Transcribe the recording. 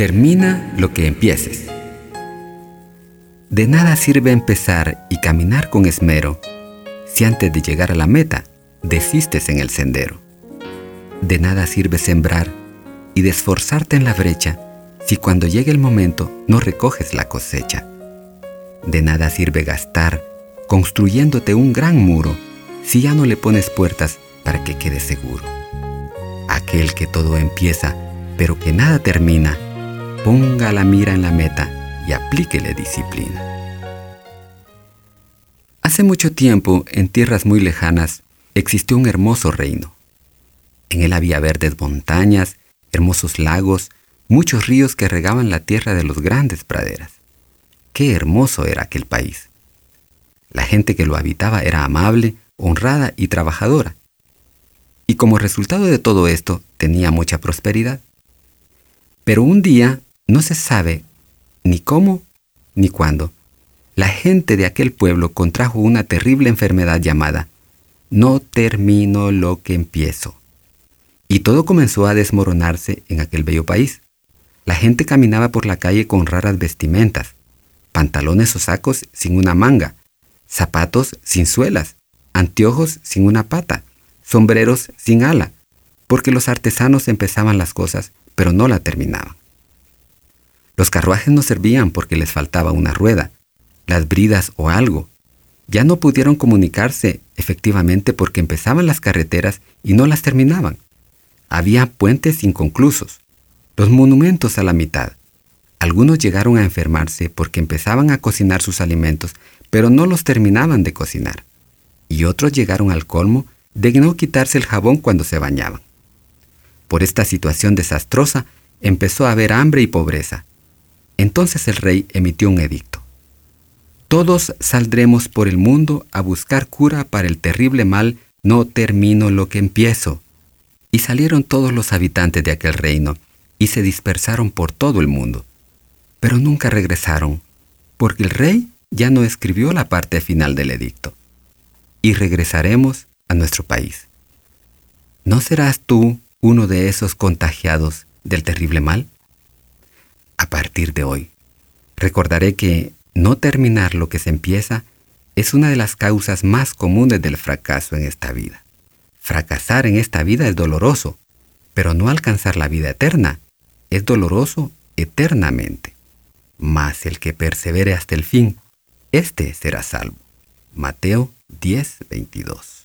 Termina lo que empieces. De nada sirve empezar y caminar con esmero si antes de llegar a la meta desistes en el sendero. De nada sirve sembrar y de esforzarte en la brecha si cuando llegue el momento no recoges la cosecha. De nada sirve gastar construyéndote un gran muro si ya no le pones puertas para que quede seguro. Aquel que todo empieza pero que nada termina, ponga la mira en la meta y aplíquele disciplina. Hace mucho tiempo, en tierras muy lejanas, existió un hermoso reino. En él había verdes montañas, hermosos lagos, muchos ríos que regaban la tierra de los grandes praderas. Qué hermoso era aquel país. La gente que lo habitaba era amable, honrada y trabajadora. Y como resultado de todo esto, tenía mucha prosperidad. Pero un día no se sabe ni cómo ni cuándo. La gente de aquel pueblo contrajo una terrible enfermedad llamada No termino lo que empiezo. Y todo comenzó a desmoronarse en aquel bello país. La gente caminaba por la calle con raras vestimentas, pantalones o sacos sin una manga, zapatos sin suelas, anteojos sin una pata, sombreros sin ala, porque los artesanos empezaban las cosas, pero no la terminaban. Los carruajes no servían porque les faltaba una rueda, las bridas o algo. Ya no pudieron comunicarse efectivamente porque empezaban las carreteras y no las terminaban. Había puentes inconclusos, los monumentos a la mitad. Algunos llegaron a enfermarse porque empezaban a cocinar sus alimentos, pero no los terminaban de cocinar. Y otros llegaron al colmo de no quitarse el jabón cuando se bañaban. Por esta situación desastrosa empezó a haber hambre y pobreza, entonces el rey emitió un edicto. Todos saldremos por el mundo a buscar cura para el terrible mal, no termino lo que empiezo. Y salieron todos los habitantes de aquel reino, y se dispersaron por todo el mundo. Pero nunca regresaron, porque el rey ya no escribió la parte final del edicto. Y regresaremos a nuestro país. ¿No serás tú uno de esos contagiados del terrible mal? Partir de hoy. Recordaré que no terminar lo que se empieza es una de las causas más comunes del fracaso en esta vida. Fracasar en esta vida es doloroso, pero no alcanzar la vida eterna es doloroso eternamente. Mas el que persevere hasta el fin, éste será salvo. Mateo 10, 22.